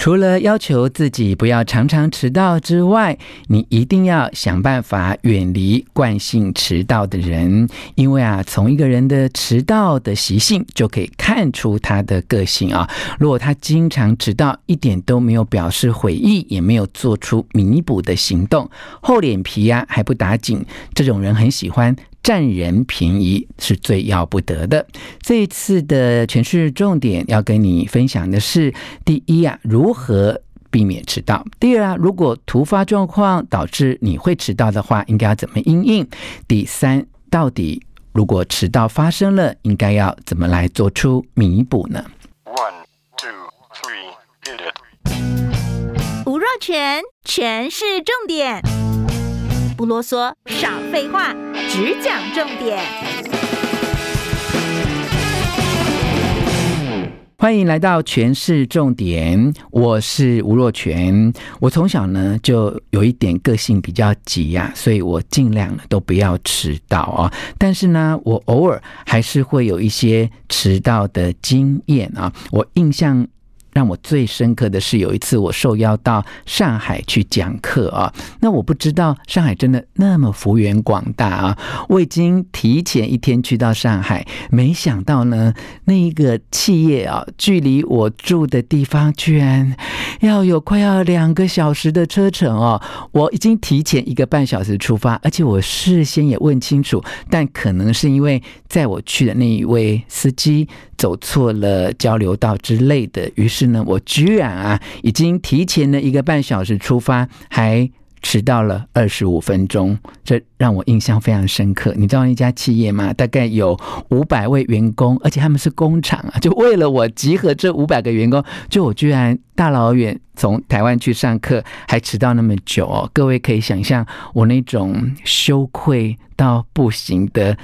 除了要求自己不要常常迟到之外，你一定要想办法远离惯性迟到的人，因为啊，从一个人的迟到的习性就可以看出他的个性啊。如果他经常迟到，一点都没有表示悔意，也没有做出弥补的行动，厚脸皮呀、还不打紧，这种人很喜欢。占人便宜是最要不得的。这一次的全是重点要跟你分享的是：第一啊，如何避免迟到；第二啊，如果突发状况导致你会迟到的话，应该要怎么应应；第三，到底如果迟到发生了，应该要怎么来做出弥补呢？One, two, three, hit it. 吴若全，全是重点。不啰嗦，少废话，只讲重点。欢迎来到全市重点，我是吴若权。我从小呢就有一点个性比较急呀、所以我尽量都不要迟到啊。但是呢，我偶尔还是会有一些迟到的经验啊。我印象。让我最深刻的是有一次我受邀到上海去讲课啊，那我不知道上海真的那么幅员广大啊，我已经提前一天去到上海，没想到呢，那一个企业啊，距离我住的地方居然要有快要两个小时的车程哦，我已经提前一个半小时出发，而且我事先也问清楚，但可能是因为载我去的那一位司机走错了交流道之类的，于是呢，我居然啊，已经提前了一个半小时出发，还迟到了二十五分钟，这让我印象非常深刻。你知道一家企业吗？大概有五百位员工，而且他们是工厂啊，就为了我集合这五百个员工，就我居然大老远从台湾去上课，还迟到那么久哦。各位可以想象我那种羞愧到不行的。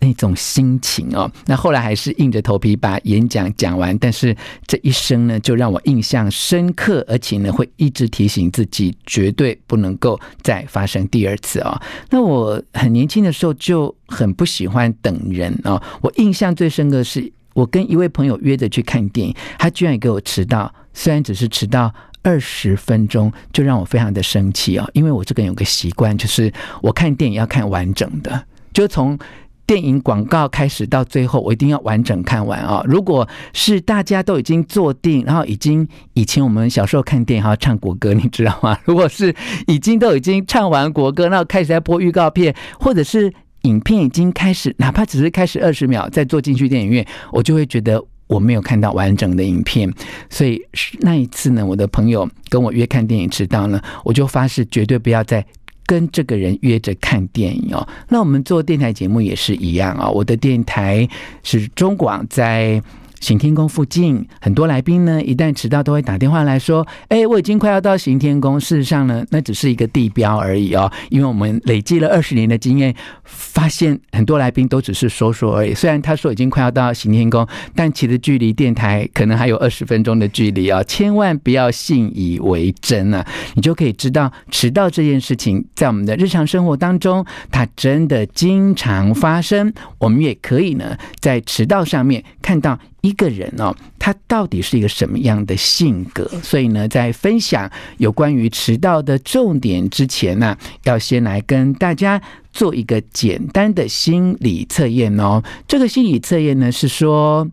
那种心情哦，那后来还是硬着头皮把演讲讲完。但是这一生呢，就让我印象深刻，而且呢，会一直提醒自己，绝对不能够再发生第二次哦。那我很年轻的时候就很不喜欢等人哦。我印象最深刻的是，我跟一位朋友约着去看电影，他居然也给我迟到，虽然只是迟到二十分钟，就让我非常的生气哦。因为我这个人有个习惯，就是我看电影要看完整的，就从。电影广告开始到最后，我一定要完整看完啊！如果是大家都已经坐定，然后已经以前我们小时候看电影还要唱国歌，你知道吗？如果是已经都已经唱完国歌，然后开始在播预告片，或者是影片已经开始，哪怕只是开始二十秒再坐进去电影院，我就会觉得我没有看到完整的影片。所以那一次呢，我的朋友跟我约看电影迟到了，我就发誓绝对不要再。跟这个人约着看电影哦，那我们做电台节目也是一样啊。我的电台是中广在。行天宫附近很多来宾呢，一旦迟到都会打电话来说：“哎，我已经快要到行天宫。”事实上呢，那只是一个地标而已哦。因为我们累积了二十年的经验，发现很多来宾都只是说说而已。虽然他说已经快要到行天宫，但其实距离电台可能还有二十分钟的距离哦。千万不要信以为真啊！你就可以知道，迟到这件事情在我们的日常生活当中，它真的经常发生。我们也可以呢，在迟到上面看到。一个人哦，他到底是一个什么样的性格？所以呢，在分享有关于迟到的重点之前呢，要先来跟大家做一个简单的心理测验哦。这个心理测验呢，是说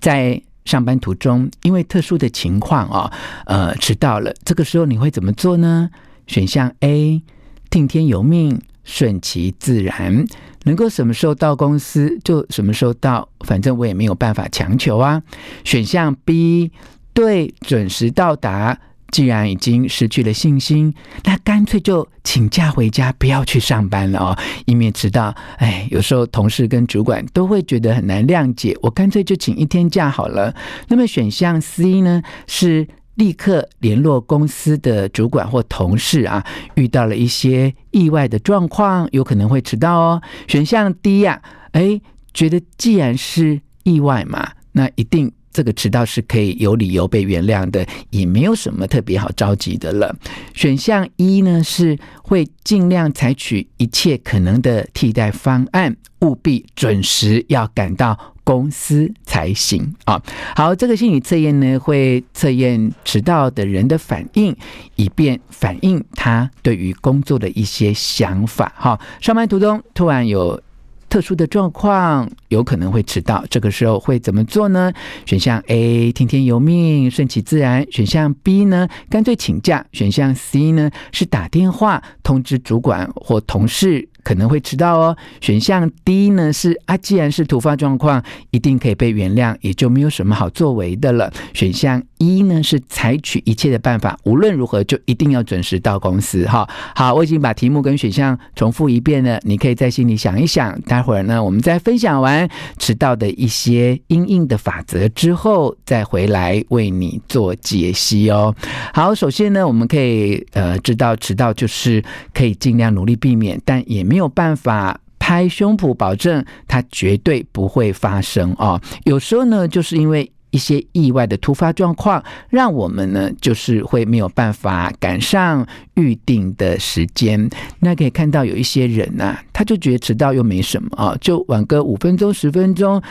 在上班途中，因为特殊的情况哦，呃，迟到了，这个时候你会怎么做呢？选项 A：听天由命，顺其自然。能够什么时候到公司就什么时候到，反正我也没有办法强求啊。选项 B，对准时到达既然已经失去了信心，那干脆就请假回家，不要去上班了哦，以免迟到。哎，有时候同事跟主管都会觉得很难谅解，我干脆就请一天假好了。那么选项 C 呢，是立刻联络公司的主管或同事啊，遇到了一些意外的状况，有可能会迟到哦。选项 D 呀，哎，觉得既然是意外嘛，那一定。这个迟到是可以有理由被原谅的，也没有什么特别好着急的了。选项一呢，是会尽量采取一切可能的替代方案，务必准时要赶到公司才行啊。好，这个心理测验呢，会测验迟到的人的反应，以便反映他对于工作的一些想法。哈，上班途中突然有。特殊的状况有可能会迟到，这个时候会怎么做呢？选项 A 听天由命，顺其自然；选项 B 呢，干脆请假；选项 C 呢，是打电话通知主管或同事。可能会迟到哦。选项 D 呢是啊，既然是突发状况，一定可以被原谅，也就没有什么好作为的了。选项 E 呢是采取一切的办法，无论如何就一定要准时到公司。哈，好，我已经把题目跟选项重复一遍了，你可以在心里想一想。待会儿呢，我们再分享完迟到的一些因应的法则之后，再回来为你做解析哦。好，首先呢，我们可以呃知道迟到就是可以尽量努力避免，但也没。没有办法拍胸脯保证它绝对不会发生哦。有时候呢，就是因为一些意外的突发状况，让我们呢就是会没有办法赶上预定的时间。那可以看到有一些人呐、啊，他就觉得迟到又没什么啊，就晚个五分钟、十分钟。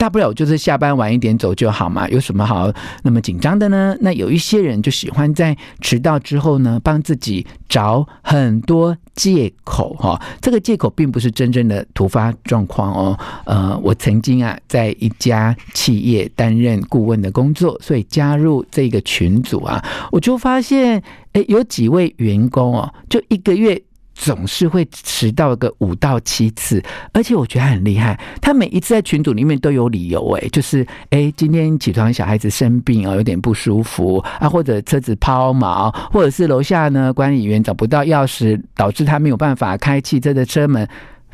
大不了就是下班晚一点走就好嘛，有什么好那么紧张的呢？那有一些人就喜欢在迟到之后呢，帮自己找很多借口哈。这个借口并不是真正的突发状况哦。呃，我曾经啊在一家企业担任顾问的工作，所以加入这个群组啊，我就发现，诶，有几位员工哦，就一个月。总是会迟到个五到七次，而且我觉得很厉害。他每一次在群组里面都有理由，哎，就是哎，今天起床小孩子生病啊，有点不舒服啊，或者车子抛锚，或者是楼下呢管理员找不到钥匙，导致他没有办法开汽车的车门。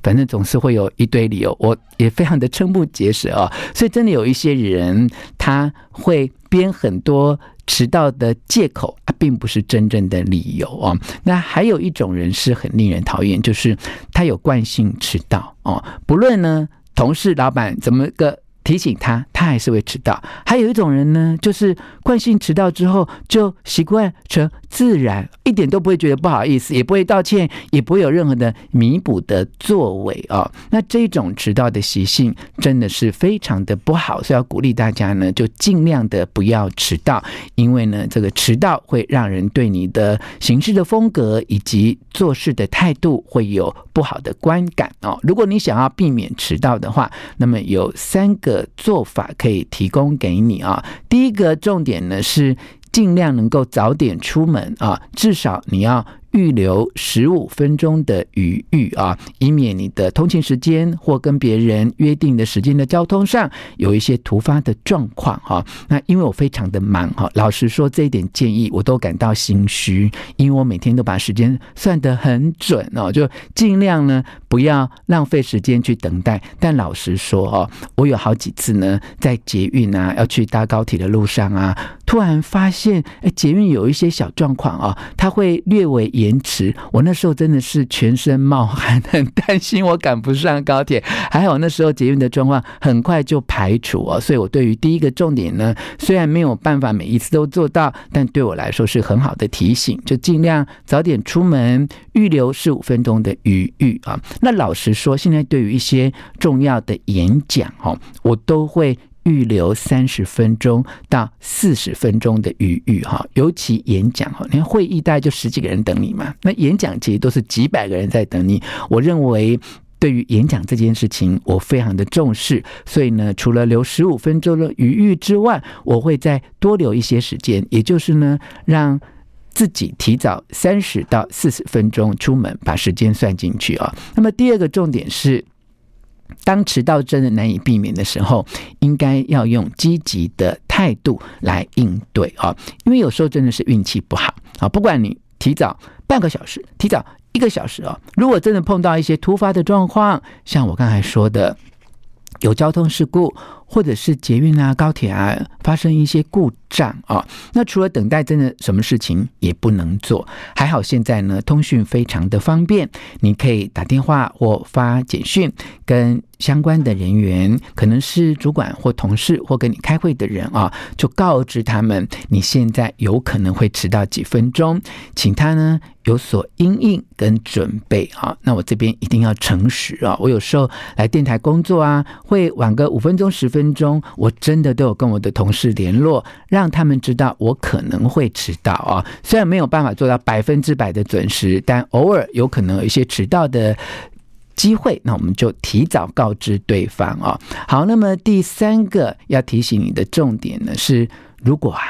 反正总是会有一堆理由，我也非常的瞠目结舌啊。所以真的有一些人他会编很多。迟到的借口啊，并不是真正的理由哦。那还有一种人是很令人讨厌，就是他有惯性迟到哦。不论呢，同事、老板怎么个。提醒他，他还是会迟到。还有一种人呢，就是惯性迟到之后就习惯成自然，一点都不会觉得不好意思，也不会道歉，也不会有任何的弥补的作为、哦。那这种迟到的习性真的是非常的不好，所以要鼓励大家呢，就尽量的不要迟到，因为呢，这个迟到会让人对你的行事的风格以及做事的态度会有不好的观感哦。如果你想要避免迟到的话，那么有三个。做法可以提供给你啊。第一个重点呢是尽量能够早点出门啊，至少你要。预留十五分钟的余裕啊，以免你的通勤时间或跟别人约定的时间的交通上有一些突发的状况哈。那因为我非常的忙哈，老实说这一点建议我都感到心虚，因为我每天都把时间算得很准哦，就尽量呢不要浪费时间去等待。但老实说哦，我有好几次呢在捷运啊要去搭高铁的路上啊，突然发现哎捷运有一些小状况啊，它会略微延。迟，我那时候真的是全身冒汗，很担心我赶不上高铁。还好那时候捷运的状况很快就排除哦，所以我对于第一个重点呢，虽然没有办法每一次都做到，但对我来说是很好的提醒，就尽量早点出门，预留十五分钟的余裕啊。那老实说，现在对于一些重要的演讲哦，我都会。预留三十分钟到四十分钟的余裕哈，尤其演讲哈，你看会议大概就十几个人等你嘛，那演讲其实都是几百个人在等你。我认为对于演讲这件事情，我非常的重视，所以呢，除了留十五分钟的余裕之外，我会再多留一些时间，也就是呢，让自己提早三十到四十分钟出门，把时间算进去啊。那么第二个重点是。当迟到真的难以避免的时候，应该要用积极的态度来应对啊，因为有时候真的是运气不好啊。不管你提早半个小时，提早一个小时哦，如果真的碰到一些突发的状况，像我刚才说的，有交通事故。或者是捷运啊、高铁啊发生一些故障啊，那除了等待，真的什么事情也不能做。还好现在呢，通讯非常的方便，你可以打电话或发简讯跟相关的人员，可能是主管或同事或跟你开会的人啊，就告知他们你现在有可能会迟到几分钟，请他呢有所因应跟准备啊。那我这边一定要诚实啊，我有时候来电台工作啊，会晚个五分钟十。分钟，我真的都有跟我的同事联络，让他们知道我可能会迟到啊。虽然没有办法做到百分之百的准时，但偶尔有可能有一些迟到的机会，那我们就提早告知对方啊。好，那么第三个要提醒你的重点呢是，如果啊。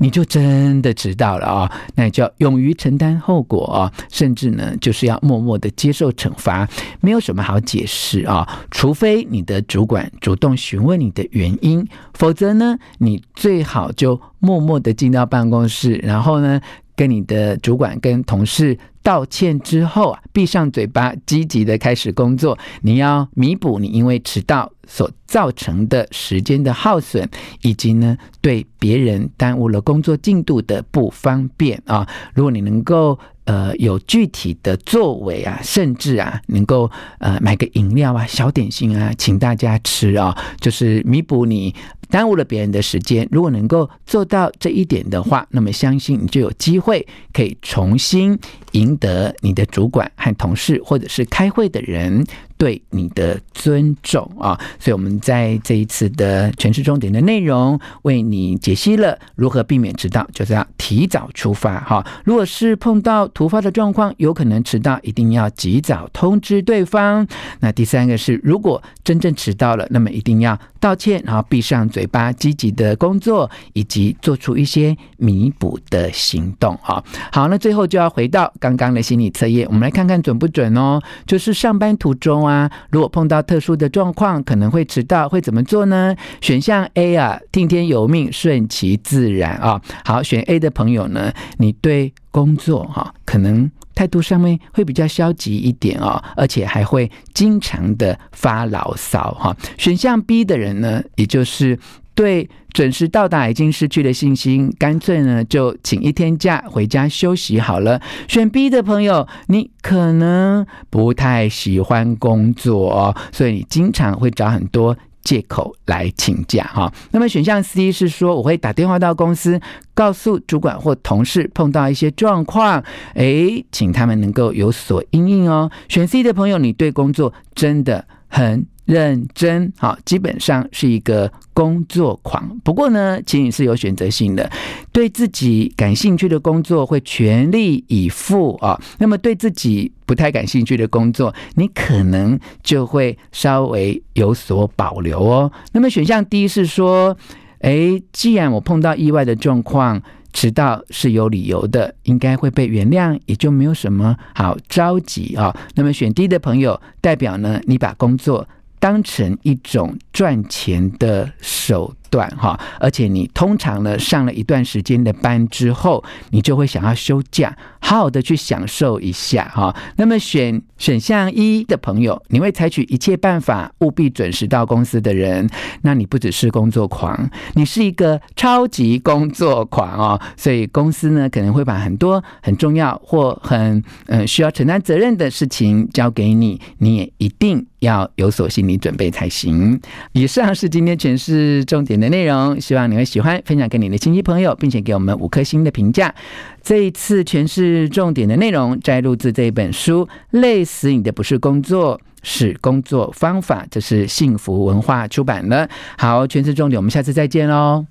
你就真的迟到了啊、哦？那你就要勇于承担后果啊、甚至呢，就是要默默的接受惩罚，没有什么好解释啊、除非你的主管主动询问你的原因，否则呢，你最好就默默的进到办公室，然后呢，跟你的主管跟同事道歉之后啊，闭上嘴巴，积极的开始工作。你要弥补你因为迟到所造成的时间的耗损，以及呢对别人耽误了工作进度的不方便啊！如果你能够呃有具体的作为啊，甚至啊能够呃买个饮料啊、小点心啊，请大家吃啊，就是弥补你耽误了别人的时间。如果能够做到这一点的话，那么相信你就有机会可以重新赢得你的主管和同事，或者是开会的人。对你的尊重啊，所以我们在这一次的权式重点的内容，为你解析了如何避免迟到，就是要提早出发哈。如果是碰到突发的状况，有可能迟到，一定要及早通知对方。那第三个是，如果真正迟到了，那么一定要道歉，然后闭上嘴巴，积极的工作，以及做出一些弥补的行动啊。好，那最后就要回到刚刚的心理测验，我们来看看准不准哦。就是上班途中，啊如果碰到特殊的状况，可能会迟到，会怎么做呢？选项 A 啊，听天由命，顺其自然啊。好，选 A 的朋友呢，你对工作哈，可能态度上面会比较消极一点哦，而且还会经常的发牢骚哈。选项 B 的人呢，也就是。对准时到达已经失去了信心，干脆呢就请一天假回家休息好了。选 B 的朋友，你可能不太喜欢工作，所以你经常会找很多借口来请假哈。那么选项 C 是说，我会打电话到公司，告诉主管或同事碰到一些状况，诶，请他们能够有所应应哦。选 C 的朋友，你对工作真的很认真，好，基本上是一个工作狂。不过呢，其实你是有选择性的，对自己感兴趣的工作会全力以赴啊。那么对自己不太感兴趣的工作，你可能就会稍微有所保留哦。那么选项 D 是说，诶，既然我碰到意外的状况，迟到是有理由的，应该会被原谅，也就没有什么好着急啊。那么选 D 的朋友，代表呢，你把工作当成一种赚钱的手段哈，而且你通常呢上了一段时间的班之后，你就会想要休假，好好的去享受一下哈。那么选选项一的朋友，你会采取一切办法，务必准时到公司的人，那你不只是工作狂，你是一个超级工作狂哦。所以公司呢可能会把很多很重要或很嗯需要承担责任的事情交给你，你也一定要有所心理准备才行。以上是今天权式重点的内容，希望你会喜欢，分享给你的亲戚朋友，并且给我们五颗星的评价。这一次权式重点的内容摘录自这一本书，《累死你的不是工作，是工作方法》，这是幸福文化出版的。好，权式重点，我们下次再见喽。